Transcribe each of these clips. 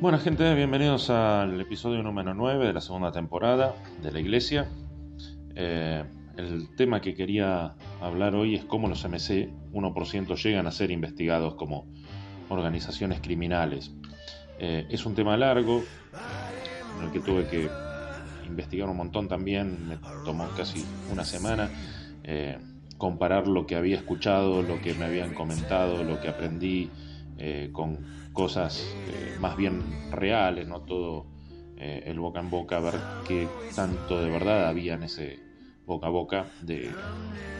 Buena gente, bienvenidos al episodio número 9 de la segunda temporada de la Iglesia. Eh, el tema que quería hablar hoy es cómo los MC 1% llegan a ser investigados como organizaciones criminales. Eh, es un tema largo, en el que tuve que investigar un montón también, me tomó casi una semana. Eh, comparar lo que había escuchado, lo que me habían comentado, lo que aprendí con cosas eh, más bien reales, no todo eh, el boca en boca, ver qué tanto de verdad había en ese boca a boca de,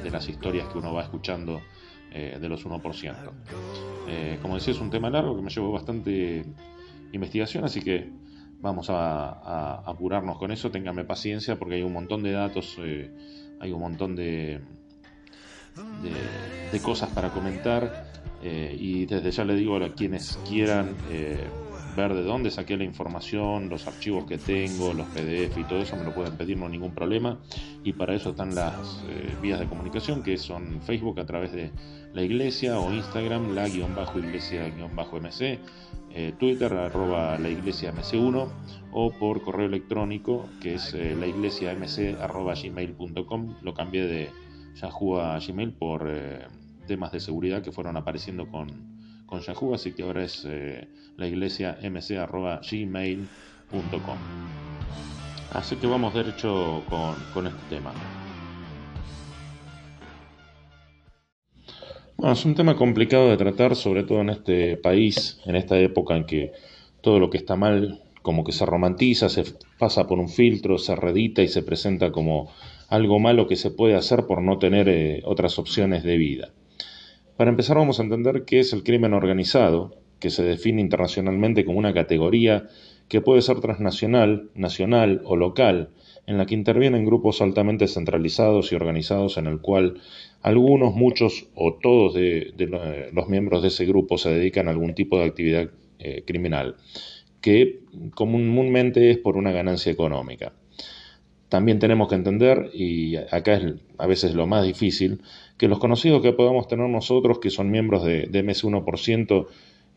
las historias que uno va escuchando eh, de los 1%. como decía, es un tema largo que me llevó bastante investigación, así que vamos a, apurarnos con eso, ténganme paciencia porque hay un montón de datos, hay un montón de, de, de cosas para comentar eh, y desde ya le digo a quienes quieran eh, ver de dónde saqué la información, los archivos que tengo, los PDF y todo eso, me lo pueden pedir, no ningún problema. Y para eso están las eh, vías de comunicación, que son Facebook a través de la iglesia o Instagram, la guion bajo iglesia guion bajo MC, Twitter arroba la iglesia MC1 o por correo electrónico que es la iglesia MC arroba gmail.com. Lo cambié de Yahoo a Gmail por temas de seguridad que fueron apareciendo con, con Yahoo, así que ahora es eh, la iglesia mc.gmail.com. Así que vamos derecho con, con este tema. Bueno, es un tema complicado de tratar, sobre todo en este país, en esta época en que todo lo que está mal como que se romantiza, se pasa por un filtro, se redita y se presenta como algo malo que se puede hacer por no tener eh, otras opciones de vida. Para empezar vamos a entender qué es el crimen organizado, que se define internacionalmente como una categoría que puede ser transnacional, nacional o local, en la que intervienen grupos altamente centralizados y organizados en el cual algunos, muchos o todos de, los miembros de ese grupo se dedican a algún tipo de actividad eh, criminal, que comúnmente es por una ganancia económica. También tenemos que entender, y acá es a veces lo más difícil, que los conocidos que podamos tener nosotros, que son miembros de, MS1%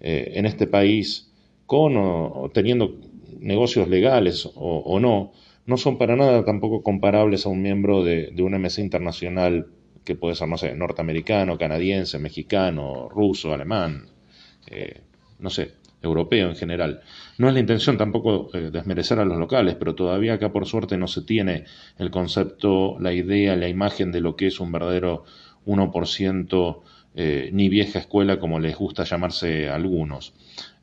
eh, en este país, con o, teniendo negocios legales o, no, no son para nada tampoco comparables a un miembro de, un MS internacional que puede ser, no sé, norteamericano, canadiense, mexicano, ruso, alemán, eh, no sé, europeo en general. No es la intención tampoco eh, desmerecer a los locales, pero todavía acá por suerte no se tiene el concepto, la idea, la imagen de lo que es un verdadero 1% eh, ni vieja escuela como les gusta llamarse a algunos.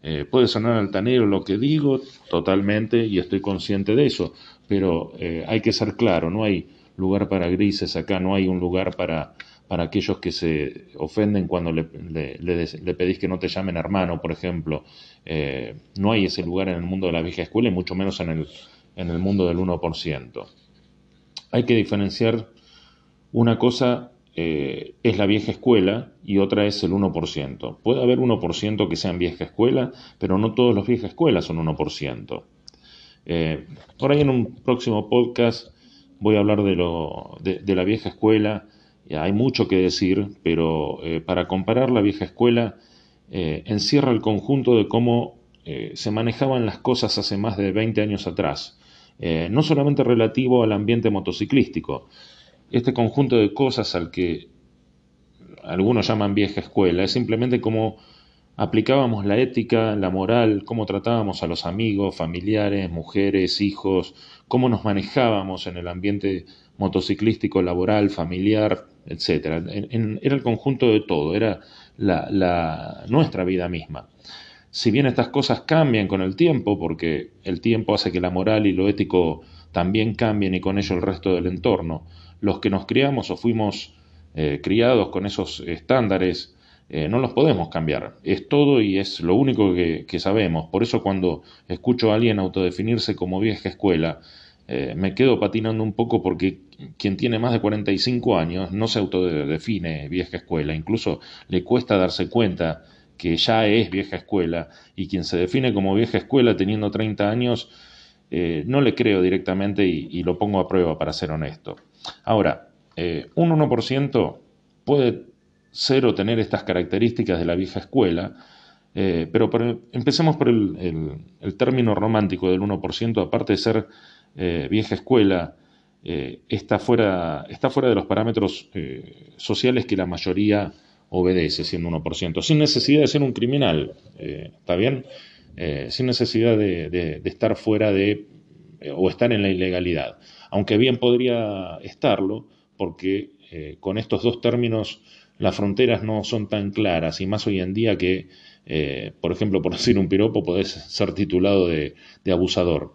Eh, puede sonar altanero lo que digo totalmente y estoy consciente de eso, pero hay que ser claro, no hay lugar para grises acá, no hay un lugar para para aquellos que se ofenden cuando le, pedís que no te llamen hermano, por ejemplo. Eh, no hay ese lugar en el mundo de la vieja escuela y mucho menos en el, en el mundo del 1%. Hay que diferenciar una cosa eh, es la vieja escuela y otra es el 1%. Puede haber 1% que sean vieja escuela, pero no todos los viejas escuelas son 1%. Eh, por ahí en un próximo podcast voy a hablar de, lo, de la vieja escuela hay mucho que decir, pero eh, para comparar la vieja escuela eh, encierra el conjunto de cómo eh, se manejaban las cosas hace más de 20 años atrás, no solamente relativo al ambiente motociclístico. Este conjunto de cosas al que algunos llaman vieja escuela es simplemente cómo aplicábamos la ética, la moral, cómo tratábamos a los amigos, familiares, mujeres, hijos, cómo nos manejábamos en el ambiente motociclístico, laboral, familiar, etcétera. era el conjunto de todo, era la, nuestra vida misma. Si bien estas cosas cambian con el tiempo, porque el tiempo hace que la moral y lo ético también cambien y con ello el resto del entorno, los que nos criamos o fuimos eh, criados con esos estándares, eh, no los podemos cambiar. Es todo y es lo único que, sabemos. Por eso cuando escucho a alguien autodefinirse como vieja escuela, eh, me quedo patinando un poco porque quien tiene más de 45 años no se autodefine vieja escuela, incluso le cuesta darse cuenta que ya es vieja escuela y quien se define como vieja escuela teniendo 30 años, eh, no le creo directamente y, lo pongo a prueba para ser honesto. Ahora, eh, un 1% puede ser o tener estas características de la vieja escuela, Eh, pero, empecemos por el, término romántico del 1%, aparte de ser eh, vieja escuela, eh, está, fuera, está fuera de los parámetros sociales que la mayoría obedece, siendo 1%, sin necesidad de ser un criminal, ¿está bien? sin necesidad de, estar fuera de o estar en la ilegalidad, aunque bien podría estarlo, porque con estos dos términos las fronteras no son tan claras y más hoy en día que eh, por ejemplo, por decir un piropo, podés ser titulado de, abusador.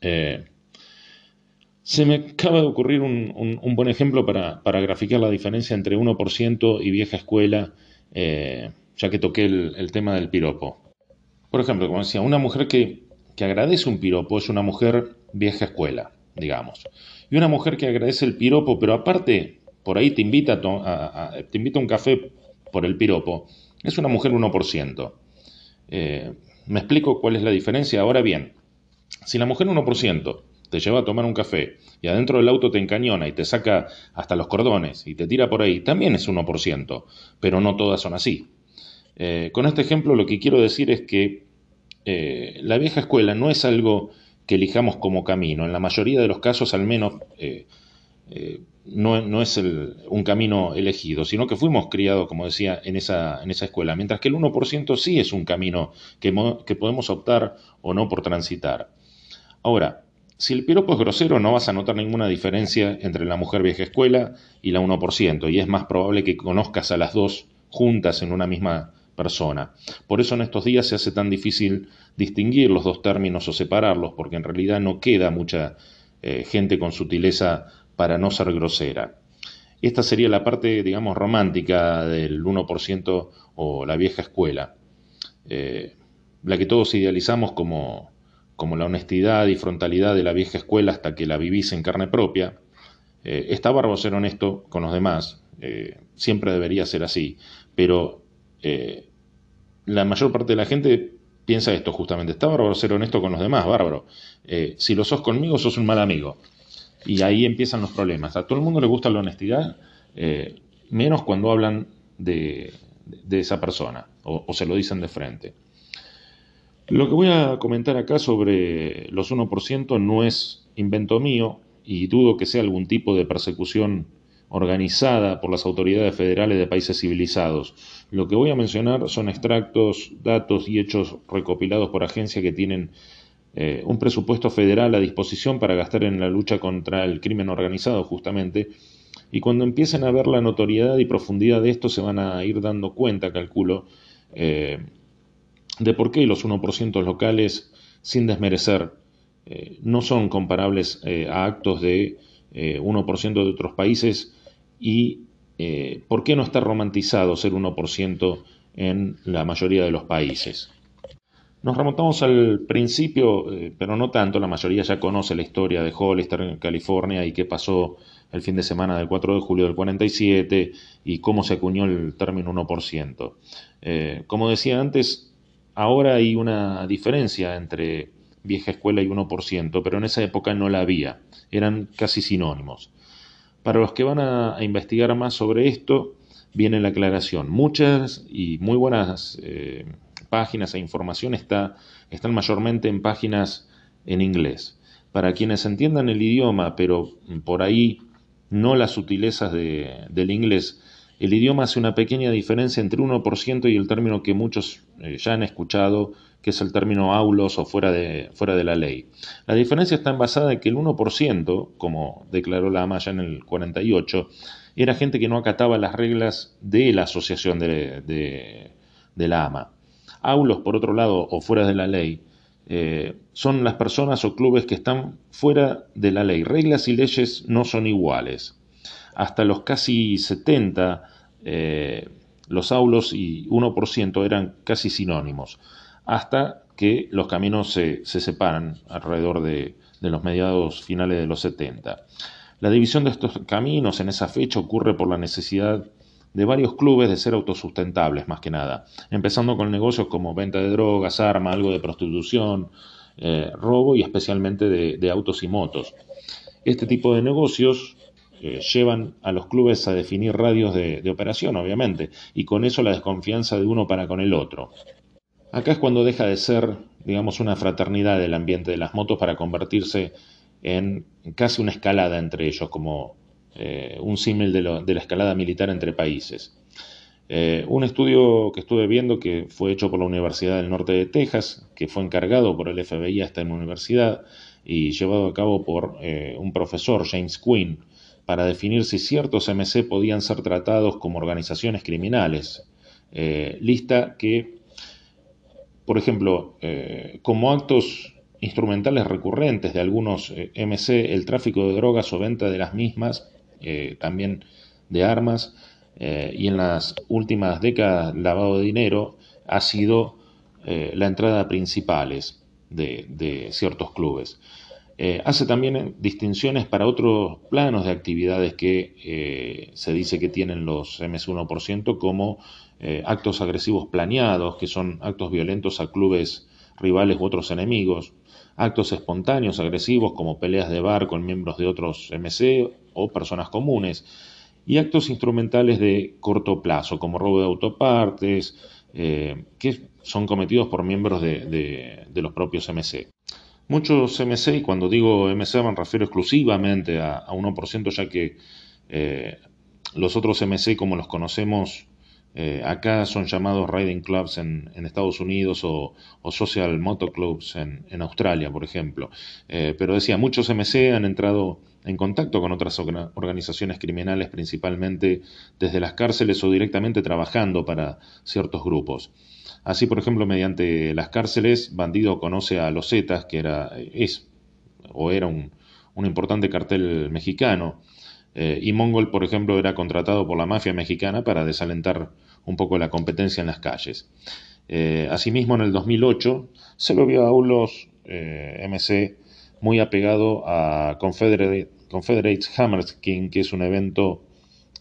Eh, se me acaba de ocurrir un, buen ejemplo para, graficar la diferencia entre 1% y vieja escuela, eh, ya que toqué el, tema del piropo. Por ejemplo, como decía, una mujer que, agradece un piropo es una mujer vieja escuela, digamos. Y una mujer que agradece el piropo, pero aparte, por ahí te invita te invita a un café por el piropo, es una mujer 1%. Eh, me explico cuál es la diferencia. Ahora bien, si la mujer 1% te lleva a tomar un café y adentro del auto te encañona y te saca hasta los cordones y te tira por ahí, también es 1%, pero no todas son así. Eh, con este ejemplo lo que quiero decir es que eh, la vieja escuela no es algo que elijamos como camino. En la mayoría de los casos, al menos, eh, no, es un camino elegido, sino que fuimos criados, como decía, en esa, en esa escuela, mientras que el 1% sí es un camino que, que podemos optar o no por transitar. Ahora, si el piropo es grosero, no vas a notar ninguna diferencia entre la mujer vieja escuela y la 1%, y es más probable que conozcas a las dos juntas en una misma persona. Por eso en estos días se hace tan difícil distinguir los dos términos o separarlos, porque en realidad no queda mucha eh, gente con sutileza para no ser grosera. Esta sería la parte, digamos, romántica del 1% o la vieja escuela, eh, la que todos idealizamos como, como, la honestidad y frontalidad de la vieja escuela hasta que la vivís en carne propia. Eh, está bárbaro ser honesto con los demás, siempre debería ser así, pero la mayor parte de la gente piensa esto justamente, está bárbaro ser honesto con los demás, bárbaro. si lo sos conmigo, sos un mal amigo. Y ahí empiezan los problemas. A todo el mundo le gusta la honestidad, eh, menos cuando hablan de, esa persona o, se lo dicen de frente. Lo que voy a comentar acá sobre los 1% no es invento mío y dudo que sea algún tipo de persecución organizada por las autoridades federales de países civilizados. Lo que voy a mencionar son extractos, datos y hechos recopilados por agencias que tienen eh, un presupuesto federal a disposición para gastar en la lucha contra el crimen organizado justamente. Y cuando empiecen a ver la notoriedad y profundidad de esto, se van a ir dando cuenta, calculo, eh, de por qué los 1% locales, sin desmerecer, eh, no son comparables a actos de 1% de otros países y por qué no está romantizado ser 1% en la mayoría de los países. Nos remontamos al principio, eh, pero no tanto, la mayoría ya conoce la historia de Hollister en California y qué pasó el fin de semana del 4 de julio del 47 y cómo se acuñó el término 1%. Eh, como decía antes, ahora hay una diferencia entre vieja escuela y 1%, pero en esa época no la había, eran casi sinónimos. Para los que van a, investigar más sobre esto, viene la aclaración. Muchas y muy buenas eh, páginas e información está, están mayormente en páginas en inglés. Para quienes entiendan el idioma, pero por ahí no las sutilezas del inglés, el idioma hace una pequeña diferencia entre 1% y el término que muchos eh, ya han escuchado, que es el término aulos o fuera de, fuera de la ley. La diferencia está basada en que el 1%, como declaró la AMA ya en el 48, era gente que no acataba las reglas de la asociación de, de la AMA. Aulos, por otro lado, o fuera de la ley, eh, son las personas o clubes que están fuera de la ley. Reglas y leyes no son iguales. Hasta los casi 70, eh, los aulos y 1% eran casi sinónimos, hasta que los caminos se, separan alrededor de, los mediados finales de los 70. La división de estos caminos en esa fecha ocurre por la necesidad de varios clubes de ser autosustentables más que nada, empezando con negocios como venta de drogas, arma, algo de prostitución, eh, robo y especialmente de, autos y motos. Este tipo de negocios eh, llevan a los clubes a definir radios de, operación, obviamente, y con eso la desconfianza de uno para con el otro. Acá es cuando deja de ser, digamos, una fraternidad del ambiente de las motos para convertirse en casi una escalada entre ellos, como eh, un símil de, la escalada militar entre países. Eh, un estudio que estuve viendo que fue hecho por la Universidad del Norte de Texas, que fue encargado por el FBI a esta universidad y llevado a cabo por un profesor, James Quinn, para definir si ciertos MC podían ser tratados como organizaciones criminales. lista que, por ejemplo, como actos instrumentales recurrentes de algunos MC, el tráfico de drogas o venta de las mismas, también de armas, eh, y en las últimas décadas lavado de dinero ha sido eh, la entrada principales de, ciertos clubes. Eh, hace también distinciones para otros planos de actividades que se dice que tienen los MS1% como actos agresivos planeados, que son actos violentos a clubes rivales u otros enemigos, actos espontáneos agresivos como peleas de bar con miembros de otros MC o personas comunes, y actos instrumentales de corto plazo, como robo de autopartes, eh, que son cometidos por miembros de, los propios MC. Muchos MC, y cuando digo MC me refiero exclusivamente a, 1%, ya que eh, los otros MC, como los conocemos eh, acá, son llamados riding clubs en, Estados Unidos o, social motoclubs en, en Australia, por ejemplo. pero decía, muchos MC han entrado en contacto con otras organizaciones criminales, principalmente desde las cárceles o directamente trabajando para ciertos grupos. Así, por ejemplo, mediante las cárceles, Bandido conoce a los Zetas, que era, es o era un, importante cartel mexicano, eh, y Mongol, por ejemplo, era contratado por la mafia mexicana para desalentar un poco la competencia en las calles. Eh, asimismo, en el 2008 se lo vio a unos eh, MC muy apegado a Confederate, Confederates Hammerskin, que es un evento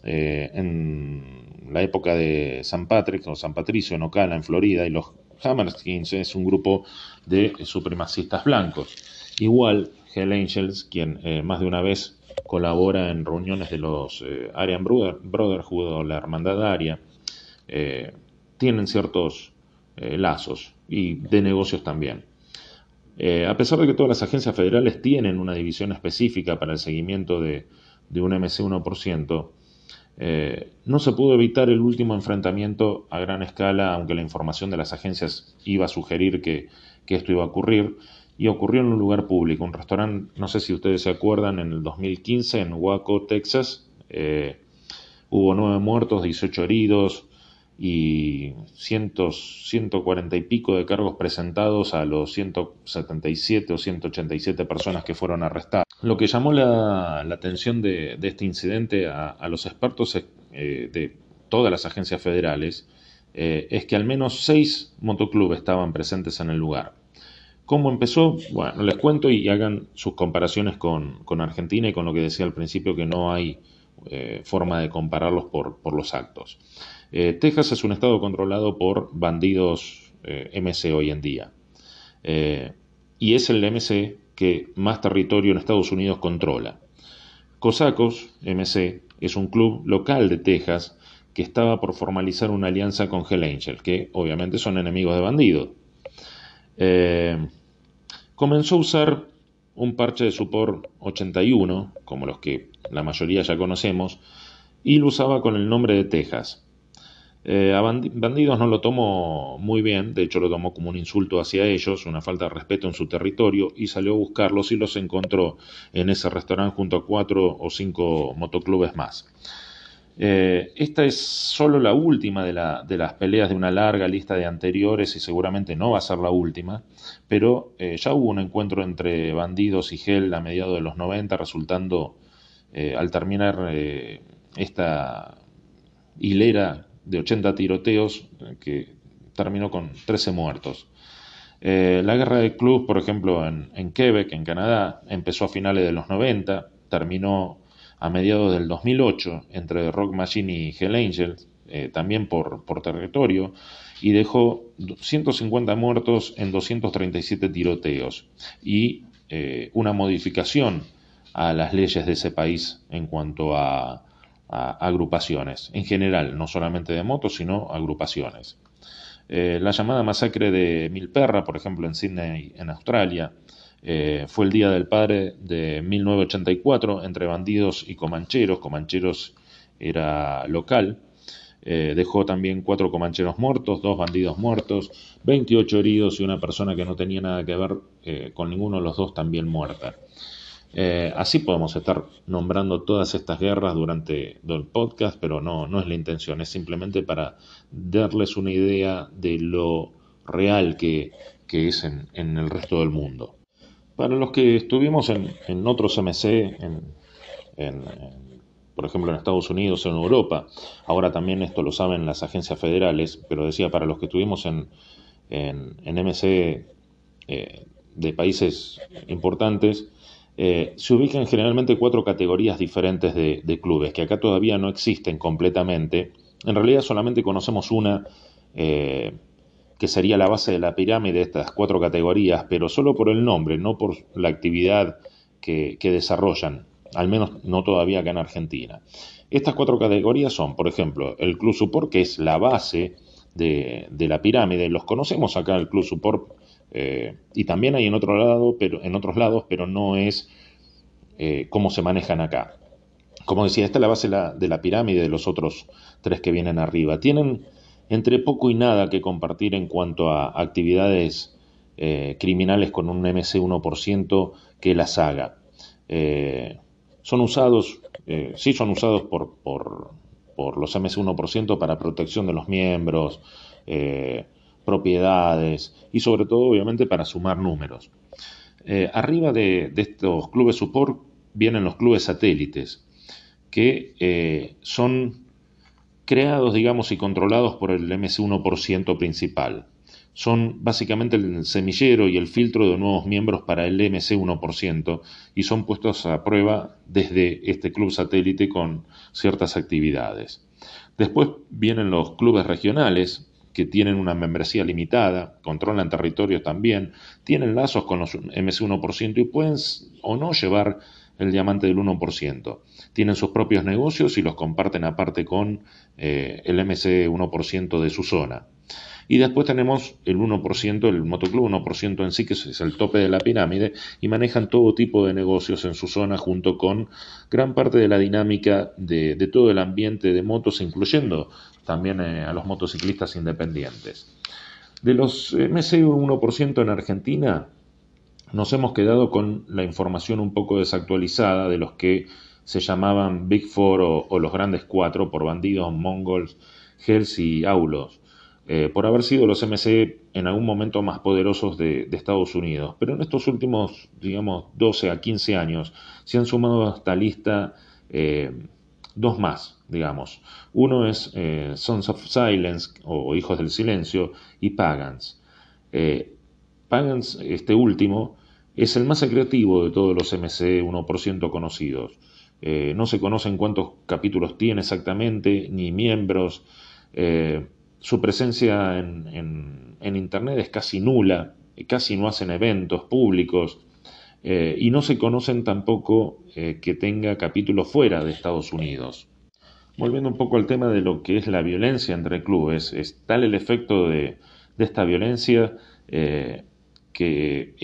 eh, en la época de San Patrick o San Patricio en Ocala, en Florida, y los Hammerskins es un grupo de supremacistas blancos. Igual Hell Angels, quien eh, más de una vez colabora en reuniones de los eh, Aryan Brotherhood o la Hermandad Aria, tienen ciertos lazos y de negocios también. Eh, a pesar de que todas las agencias federales tienen una división específica para el seguimiento de, un MC1%, eh, no se pudo evitar el último enfrentamiento a gran escala, aunque la información de las agencias iba a sugerir que, esto iba a ocurrir, y ocurrió en un lugar público, un restaurante, no sé si ustedes se acuerdan, en el 2015 en Waco, Texas, eh, hubo nueve muertos, 18 heridos, y cientos, 140 y pico de cargos presentados a los 177 o 187 personas que fueron arrestadas. Lo que llamó la, atención de, este incidente a, los expertos eh, de todas las agencias federales eh, es que al menos seis motoclubes estaban presentes en el lugar. ¿Cómo empezó? Bueno, les cuento y hagan sus comparaciones con, Argentina y con lo que decía al principio que no hay eh, forma de compararlos por, por los actos. Eh, Texas es un estado controlado por bandidos eh, MC hoy en día. Eh, y es el MC que más territorio en Estados Unidos controla. Cosacos, MC, es un club local de Texas que estaba por formalizar una alianza con Hell Angel, que obviamente son enemigos de bandidos. comenzó a usar un parche de Support 81, como los que la mayoría ya conocemos, y lo usaba con el nombre de Texas. Eh, a Bandidos no lo tomó muy bien, de hecho lo tomó como un insulto hacia ellos, una falta de respeto en su territorio, y salió a buscarlos y los encontró en ese restaurante junto a cuatro o cinco motoclubes más. Eh, esta es solo la última de, las peleas de una larga lista de anteriores y seguramente no va a ser la última, pero eh, ya hubo un encuentro entre bandidos y Gel a mediados de los 90, resultando al terminar esta hilera de 80 tiroteos eh, que terminó con 13 muertos. Eh, la guerra de club, por ejemplo, en, Quebec, en Canadá, empezó a finales de los 90, terminó a mediados del 2008 entre Rock Machine y Hell Angels, eh, también por, por, territorio, y dejó 150 muertos en 237 tiroteos y una modificación a las leyes de ese país en cuanto a agrupaciones, en general, no solamente de motos, sino agrupaciones. Eh, la llamada masacre de Milperra, por ejemplo, en Sydney, en Australia, eh, fue el Día del Padre de 1984 entre bandidos y comancheros. Comancheros era local. Eh, dejó también cuatro comancheros muertos, dos bandidos muertos, 28 heridos y una persona que no tenía nada que ver con ninguno de los dos también muerta. Eh, así podemos estar nombrando todas estas guerras durante el podcast, pero no, no es la intención, es simplemente para darles una idea de lo real que, es en, el resto del mundo. Para los que estuvimos en, otros MC, en, por ejemplo en Estados Unidos, en Europa, ahora también esto lo saben las agencias federales, pero decía, para los que estuvimos en, MC eh, de países importantes, eh, se ubican generalmente cuatro categorías diferentes de, clubes, que acá todavía no existen completamente. En realidad solamente conocemos una eh, que sería la base de la pirámide de estas cuatro categorías, pero solo por el nombre, no por la actividad que, desarrollan, al menos no todavía acá en Argentina. Estas cuatro categorías son, por ejemplo, el Club Support, que es la base de, la pirámide. Los conocemos acá, el Club Support eh, y también hay en, otro lado, pero, en otros lados, pero no es eh, cómo se manejan acá. Como decía, esta es la base de la, pirámide de los otros tres que vienen arriba. Tienen entre poco y nada que compartir en cuanto a actividades eh, criminales con un MC 1% que las haga. son usados, sí son usados por los MC 1% para protección de los miembros, propiedades y sobre todo obviamente para sumar números. Eh, arriba de, estos clubes support vienen los clubes satélites, que eh, son creados, digamos, y controlados por el MS1% principal. Son básicamente el semillero y el filtro de nuevos miembros para el MC1% y son puestos a prueba desde este club satélite con ciertas actividades. Después vienen los clubes regionales, que tienen una membresía limitada, controlan territorios también, tienen lazos con los MS1% y pueden o no llevar el diamante del 1%. Tienen sus propios negocios y los comparten aparte con eh, el MC1% de su zona. Y después tenemos el 1%, el motoclub 1% en sí, que es el tope de la pirámide, y manejan todo tipo de negocios en su zona junto con gran parte de la dinámica de, todo el ambiente de motos, incluyendo también eh, a los motociclistas independientes. De los MC 1% en Argentina, nos hemos quedado con la información un poco desactualizada de los que se llamaban Big Four o, los grandes cuatro por bandidos, mongols, hells y aulos. Eh, por haber sido los MC en algún momento más poderosos de, Estados Unidos. Pero en estos últimos, digamos, 12 a 15 años se han sumado a esta lista eh, dos más, digamos. Uno es eh, Sons of Silence o Hijos del Silencio y Pagans. Pagans, este último, es el más creativo de todos los MC 1% conocidos. no se conocen cuántos capítulos tiene exactamente, ni miembros su presencia en, Internet es casi nula, casi no hacen eventos públicos eh, y no se conocen tampoco eh, que tenga capítulos fuera de Estados Unidos. Volviendo un poco al tema de lo que es la violencia entre clubes, es tal el efecto de, esta violencia eh, que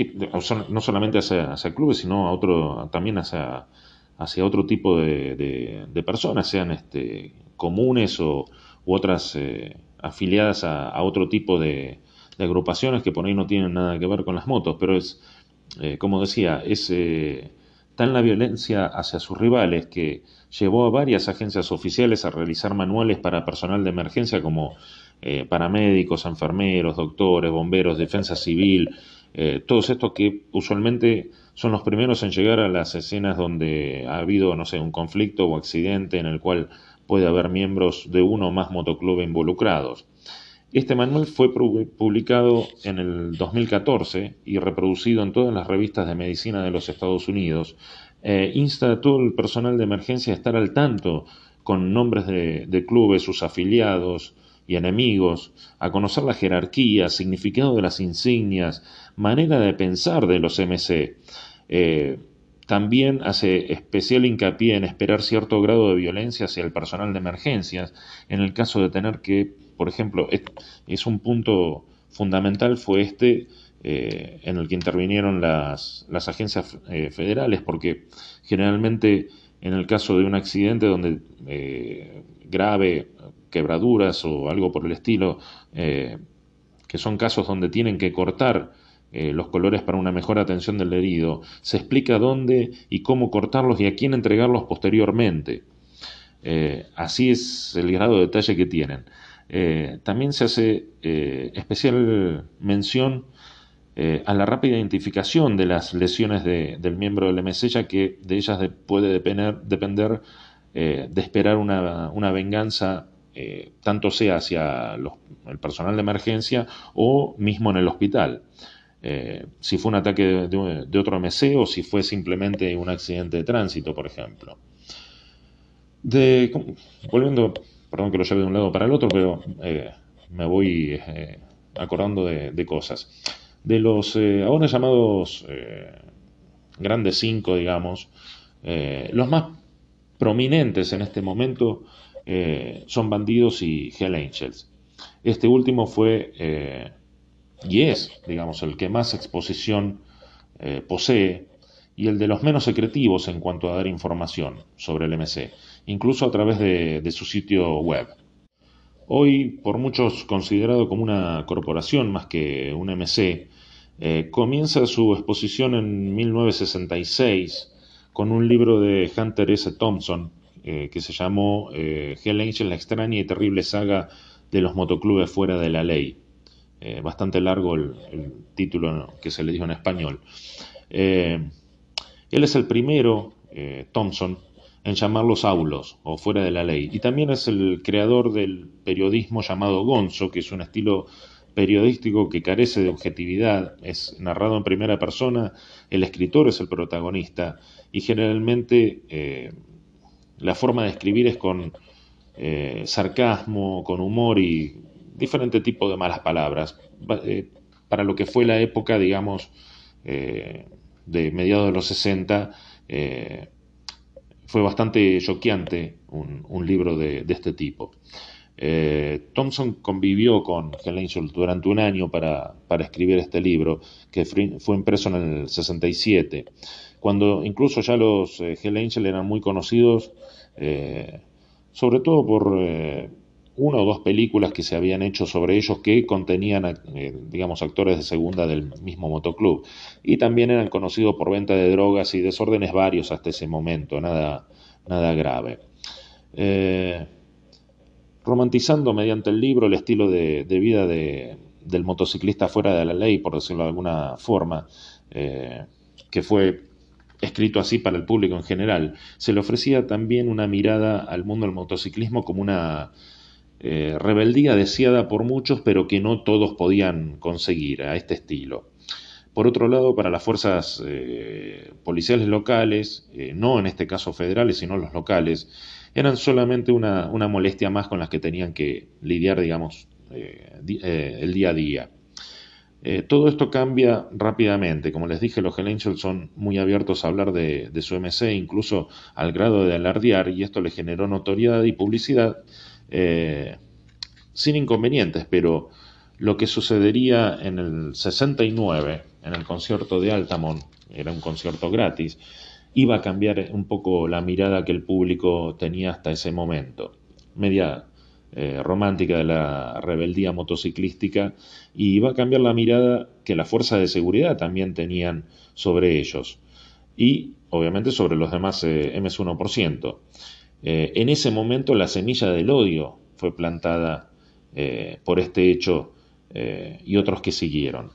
no solamente hacia, clubes, sino a otro, también hacia, hacia otro tipo de, personas, sean este, comunes o, u otras afiliadas a, otro tipo de, agrupaciones que por ahí no tienen nada que ver con las motos, pero es, eh, como decía, es eh, tan la violencia hacia sus rivales que llevó a varias agencias oficiales a realizar manuales para personal de emergencia como eh, paramédicos, enfermeros, doctores, bomberos, defensa civil, todos estos que usualmente son los primeros en llegar a las escenas donde ha habido, no sé, un conflicto o accidente en el cual puede haber miembros de uno o más motoclubes involucrados. Este manual fue publicado en el 2014 y reproducido en todas las revistas de medicina de los Estados Unidos. Eh, insta a todo el personal de emergencia a estar al tanto con nombres de, clubes, sus afiliados y enemigos, a conocer la jerarquía, significado de las insignias, manera de pensar de los MC. Eh, también hace especial hincapié en esperar cierto grado de violencia hacia el personal de emergencias en el caso de tener que por ejemplo, es, un punto fundamental, fue este eh, en el que intervinieron las, agencias eh, federales, porque generalmente en el caso de un accidente donde eh, grave, quebraduras o algo por el estilo, que son casos donde tienen que cortar los colores para una mejor atención del herido, se explica dónde y cómo cortarlos y a quién entregarlos posteriormente. Eh, así es el grado de detalle que tienen. Eh, también se hace eh, especial mención a la rápida identificación de las lesiones del miembro del MC, ya que de ellas puede depender, de esperar una, venganza, tanto sea hacia el personal de emergencia o mismo en el hospital. Si fue un ataque de otro MC o si fue simplemente un accidente de tránsito, por ejemplo. Volviendo, perdón que lo lleve de un lado para el otro, pero eh, me voy eh, acordando de, cosas. De los eh, ahora llamados grandes cinco, digamos, los más prominentes en este momento son Bandidos y Hell Angels. Este último fue y es, digamos, el que más exposición posee y el de los menos secretivos en cuanto a dar información sobre el MC incluso a través de, su sitio web. Hoy, por muchos considerado como una corporación más que un MC, eh, comienza su exposición en 1966 con un libro de Hunter S. Thompson eh, que se llamó eh, Hell Angel, la extraña y terrible saga de los motoclubes fuera de la ley. Bastante largo el, título que se le dio en español. él es el primero, Thompson, en llamarlos aulos o fuera de la ley. Y también es el creador del periodismo llamado Gonzo, que es un estilo periodístico que carece de objetividad, es narrado en primera persona, el escritor es el protagonista y generalmente eh, la forma de escribir es con eh, sarcasmo, con humor y diferente tipo de malas palabras. Eh, para lo que fue la época, digamos, de mediados de los 60, fue bastante choqueante un, libro de, este tipo. Eh, Thompson convivió con Hell Angel durante un año para, escribir este libro, que fue impreso en el 67, cuando incluso ya los eh, Angel eran muy conocidos, eh, sobre todo por una o dos películas que se habían hecho sobre ellos que contenían, eh, digamos, actores de segunda del mismo motoclub. Y también eran conocidos por venta de drogas y desórdenes varios hasta ese momento, nada, nada grave. Eh, romantizando mediante el libro el estilo de, vida del motociclista fuera de la ley, por decirlo de alguna forma, eh, que fue escrito así para el público en general, se le ofrecía también una mirada al mundo del motociclismo como una eh, rebeldía deseada por muchos, pero que no todos podían conseguir a este estilo. Por otro lado, para las fuerzas eh, policiales locales, eh, no en este caso federales, sino los locales, eran solamente una, molestia más con las que tenían que lidiar, digamos, el día a día. todo esto cambia rápidamente. Como les dije, los Hell Angels son muy abiertos a hablar de, de su MC, incluso al grado de alardear, y esto le generó notoriedad y publicidad eh, sin inconvenientes, pero lo que sucedería en el 69, en el concierto de Altamont, era un concierto gratis, iba a cambiar un poco la mirada que el público tenía hasta ese momento, media eh, romántica de la rebeldía motociclística, y iba a cambiar la mirada que las fuerzas de seguridad también tenían sobre ellos, y obviamente sobre los demás eh, MS1%. Eh, en ese momento la semilla del odio fue plantada eh, por este hecho eh, y otros que siguieron.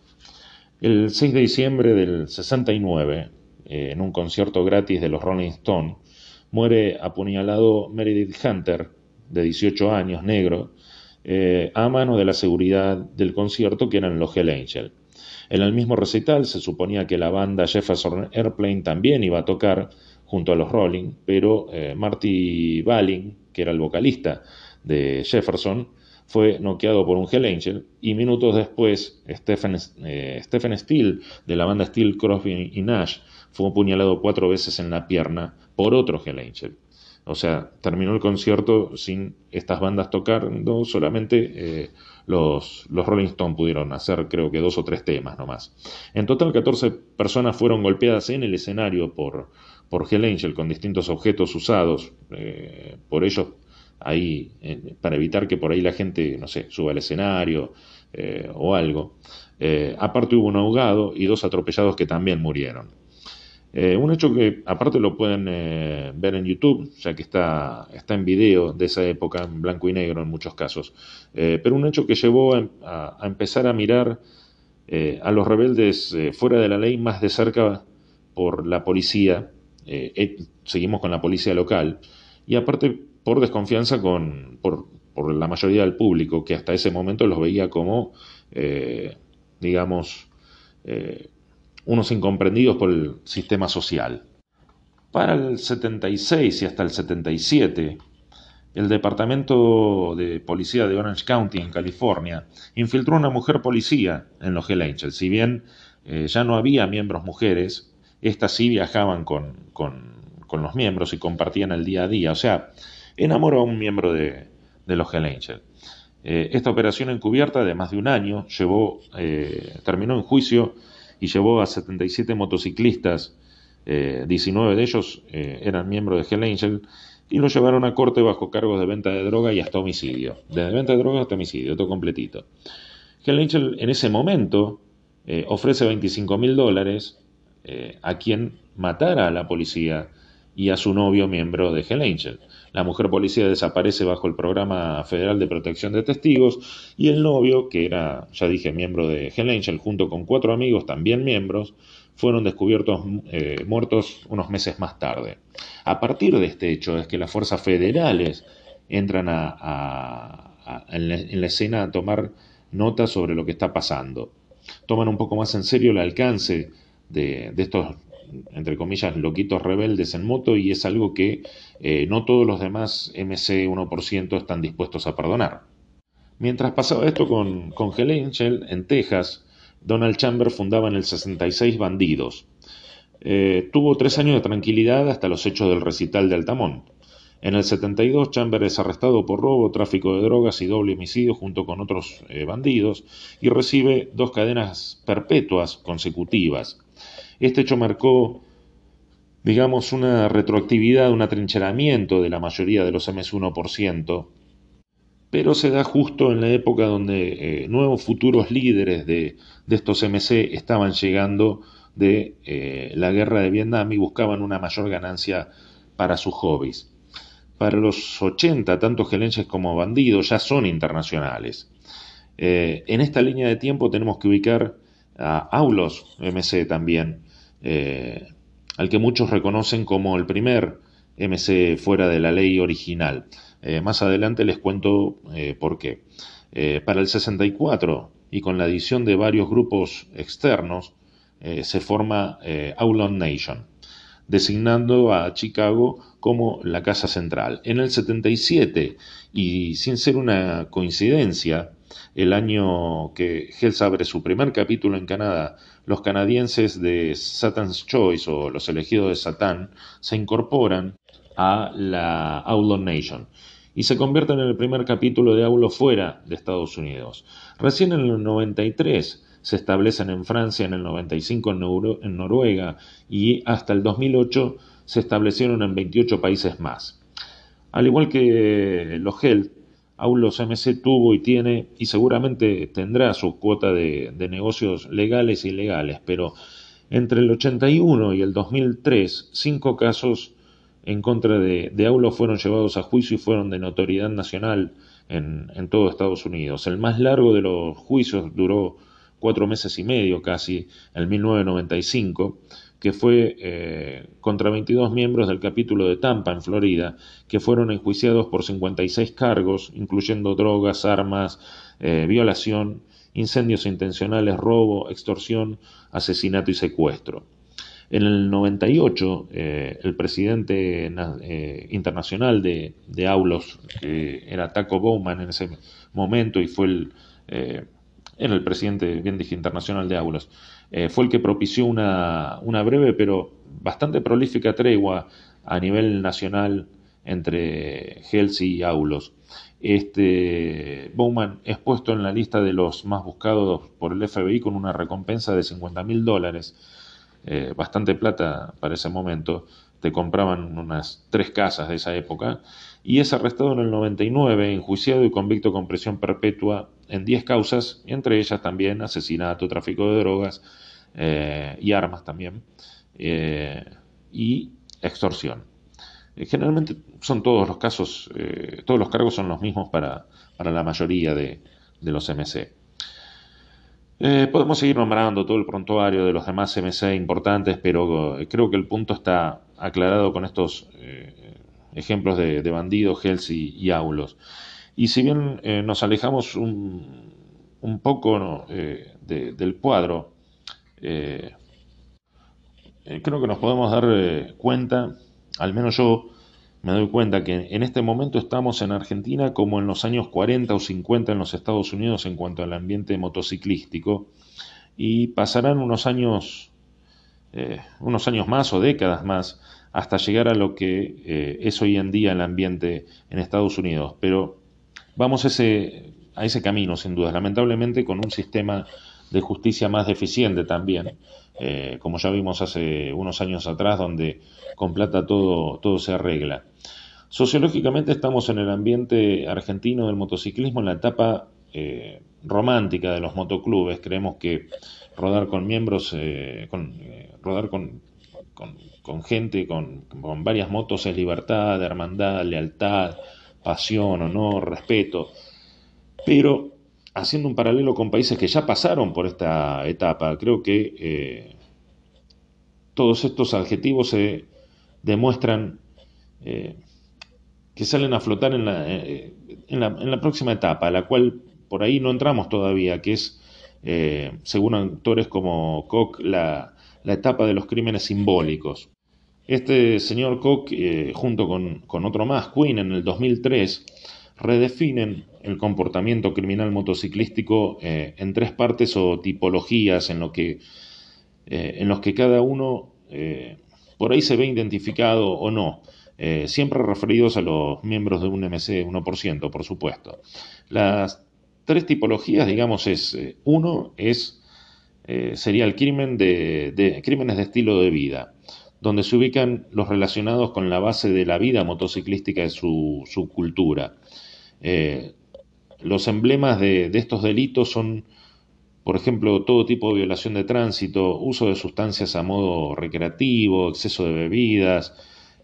El 6 de diciembre del 69, en un concierto gratis de los Rolling Stones, muere apuñalado Meredith Hunter, de 18 años, negro, a mano de la seguridad del concierto que eran los Hell Angel. En el mismo recital se suponía que la banda Jefferson Airplane también iba a tocar, junto a los Rolling, pero eh, Marty Balin, que era el vocalista de Jefferson, fue noqueado por un Hell Angel y minutos después Stephen, eh, Stephen Steele de la banda Steele, Crosby y Nash fue apuñalado cuatro veces en la pierna por otro Hell Angel. O sea, terminó el concierto sin estas bandas tocando, solamente eh, los, los Rolling Stones pudieron hacer creo que dos o tres temas nomás. En total 14 personas fueron golpeadas en el escenario por, por Hell Angel con distintos objetos usados eh, por ellos ahí eh, para evitar que por ahí la gente, no sé, suba al escenario o algo. aparte hubo un ahogado y dos atropellados que también murieron. Eh, un hecho que aparte lo pueden eh, ver en YouTube, ya que está, está en video de esa época, en blanco y negro en muchos casos, eh, pero un hecho que llevó a, empezar a mirar a los rebeldes fuera de la ley más de cerca por la policía, seguimos con la policía local, y aparte por desconfianza con, por, la mayoría del público, que hasta ese momento los veía como, digamos, unos incomprendidos por el sistema social. Para el 76 y hasta el 77, el Departamento de Policía de Orange County, en California, infiltró una mujer policía en los Hell Angels. Si bien eh, ya no había miembros mujeres, estas sí viajaban con, los miembros y compartían el día a día. O sea, enamoró a un miembro de, los Hell Angels. Eh, esta operación encubierta de más de un año llevó, eh, terminó en juicio y llevó a 77 motociclistas, 19 eh, de ellos eh, eran miembros de Hell Angel, y lo llevaron a corte bajo cargos de venta de droga y hasta homicidio. Desde venta de droga hasta homicidio, todo completito. Hell Angel en ese momento ofrece 25 mil dólares a quien matara a la policía y a su novio miembro de Hell Angel. La mujer policía desaparece bajo el programa federal de protección de testigos y el novio, que era, ya dije, miembro de Hell Angel, junto con cuatro amigos también miembros, fueron descubiertos eh, muertos unos meses más tarde. A partir de este hecho es que las fuerzas federales entran a, en, la, escena a tomar nota sobre lo que está pasando. Toman un poco más en serio el alcance de, de estos entre comillas, loquitos rebeldes en moto y es algo que eh, no todos los demás MC 1% están dispuestos a perdonar. Mientras pasaba esto con, con en Texas, Donald Chamber fundaba en el 66 Bandidos. Eh, tuvo tres años de tranquilidad hasta los hechos del recital de Altamont. En el 72, Chamber es arrestado por robo, tráfico de drogas y doble homicidio junto con otros eh, bandidos y recibe dos cadenas perpetuas consecutivas. Este hecho marcó, digamos, una retroactividad, un atrincheramiento de la mayoría de los MS1%, pero se da justo en la época donde eh, nuevos futuros líderes de, estos MC estaban llegando de eh, la guerra de Vietnam y buscaban una mayor ganancia para sus hobbies. Para los 80, tanto gelenches como bandidos ya son internacionales. Eh, en esta línea de tiempo tenemos que ubicar a Aulos MC también, eh, al que muchos reconocen como el primer MC fuera de la ley original. Eh, más adelante les cuento eh, por qué. para el 64 y con la adición de varios grupos externos, se forma Outlaw Nation, designando a Chicago como la casa central. En el 77, y sin ser una coincidencia, el año que Hells abre su primer capítulo en Canadá, los canadienses de Satan's Choice o los elegidos de Satán se incorporan a la Outlaw Nation y se convierten en el primer capítulo de Outlaw fuera de Estados Unidos. Recién en el 93 se establecen en Francia, en el 95 en, en Noruega y hasta el 2008 se establecieron en 28 países más. Al igual que los Hell, Aulos MC tuvo y tiene y seguramente tendrá su cuota de, negocios legales e ilegales, pero entre el 81 y el 2003, cinco casos en contra de, de fueron llevados a juicio y fueron de notoriedad nacional en, en todo Estados Unidos. El más largo de los juicios duró cuatro meses y medio casi, en 1995 que fue eh, contra 22 miembros del capítulo de Tampa, en Florida, que fueron enjuiciados por 56 cargos, incluyendo drogas, armas, eh, violación, incendios intencionales, robo, extorsión, asesinato y secuestro. En el 98, eh, el presidente internacional de, de, Aulos, que era Taco Bowman en ese momento y fue el, era el presidente, bien dije, internacional de Aulos, eh, fue el que propició una, breve pero bastante prolífica tregua a nivel nacional entre Helsi y Aulos. Este, Bowman es puesto en la lista de los más buscados por el FBI con una recompensa de 50 mil dólares, eh, bastante plata para ese momento. Te compraban unas tres casas de esa época. Y es arrestado en el 99, enjuiciado y convicto con prisión perpetua en 10 causas, entre ellas también asesinato, tráfico de drogas eh, y armas también, eh, y extorsión. Eh, generalmente son todos los casos, todos los cargos son los mismos para, la mayoría de, los MC. podemos seguir nombrando todo el prontuario de los demás MC importantes, pero creo que el punto está aclarado con estos ejemplos de, bandidos, Hells y, Aulos. Y si bien nos alejamos un, un poco del cuadro, eh, eh, creo que nos podemos dar eh, cuenta, al menos yo me doy cuenta que en este momento estamos en Argentina como en los años 40 o 50 en los Estados Unidos en cuanto al ambiente motociclístico y pasarán unos años, unos años más o décadas más hasta llegar a lo que es hoy en día el ambiente en Estados Unidos. Pero vamos ese, a ese camino, sin duda, lamentablemente con un sistema de justicia más deficiente también, eh, como ya vimos hace unos años atrás, donde con plata todo, todo se arregla. Sociológicamente estamos en el ambiente argentino del motociclismo en la etapa eh, romántica de los motoclubes. Creemos que rodar con miembros, eh, con, rodar con, con, gente, con, con, varias motos es libertad, hermandad, lealtad, pasión, honor, respeto. Pero haciendo un paralelo con países que ya pasaron por esta etapa, creo que eh, todos estos adjetivos se demuestran eh, que salen a flotar en la, eh, en, la, próxima etapa, a la cual por ahí no entramos todavía, que es, según autores como Koch, la, la, etapa de los crímenes simbólicos. Este señor Koch, junto con, con otro más, Quinn, en el 2003, redefinen el comportamiento criminal motociclístico eh, en tres partes o tipologías en, lo que, eh, en los que cada uno eh, por ahí se ve identificado o no, siempre referidos a los miembros de un MC 1%, por supuesto. Las tres tipologías, digamos, es uno es sería el crimen de, crímenes de estilo de vida, donde se ubican los relacionados con la base de la vida motociclística de su, su cultura. Eh, los emblemas de, estos delitos son, por ejemplo, todo tipo de violación de tránsito, uso de sustancias a modo recreativo, exceso de bebidas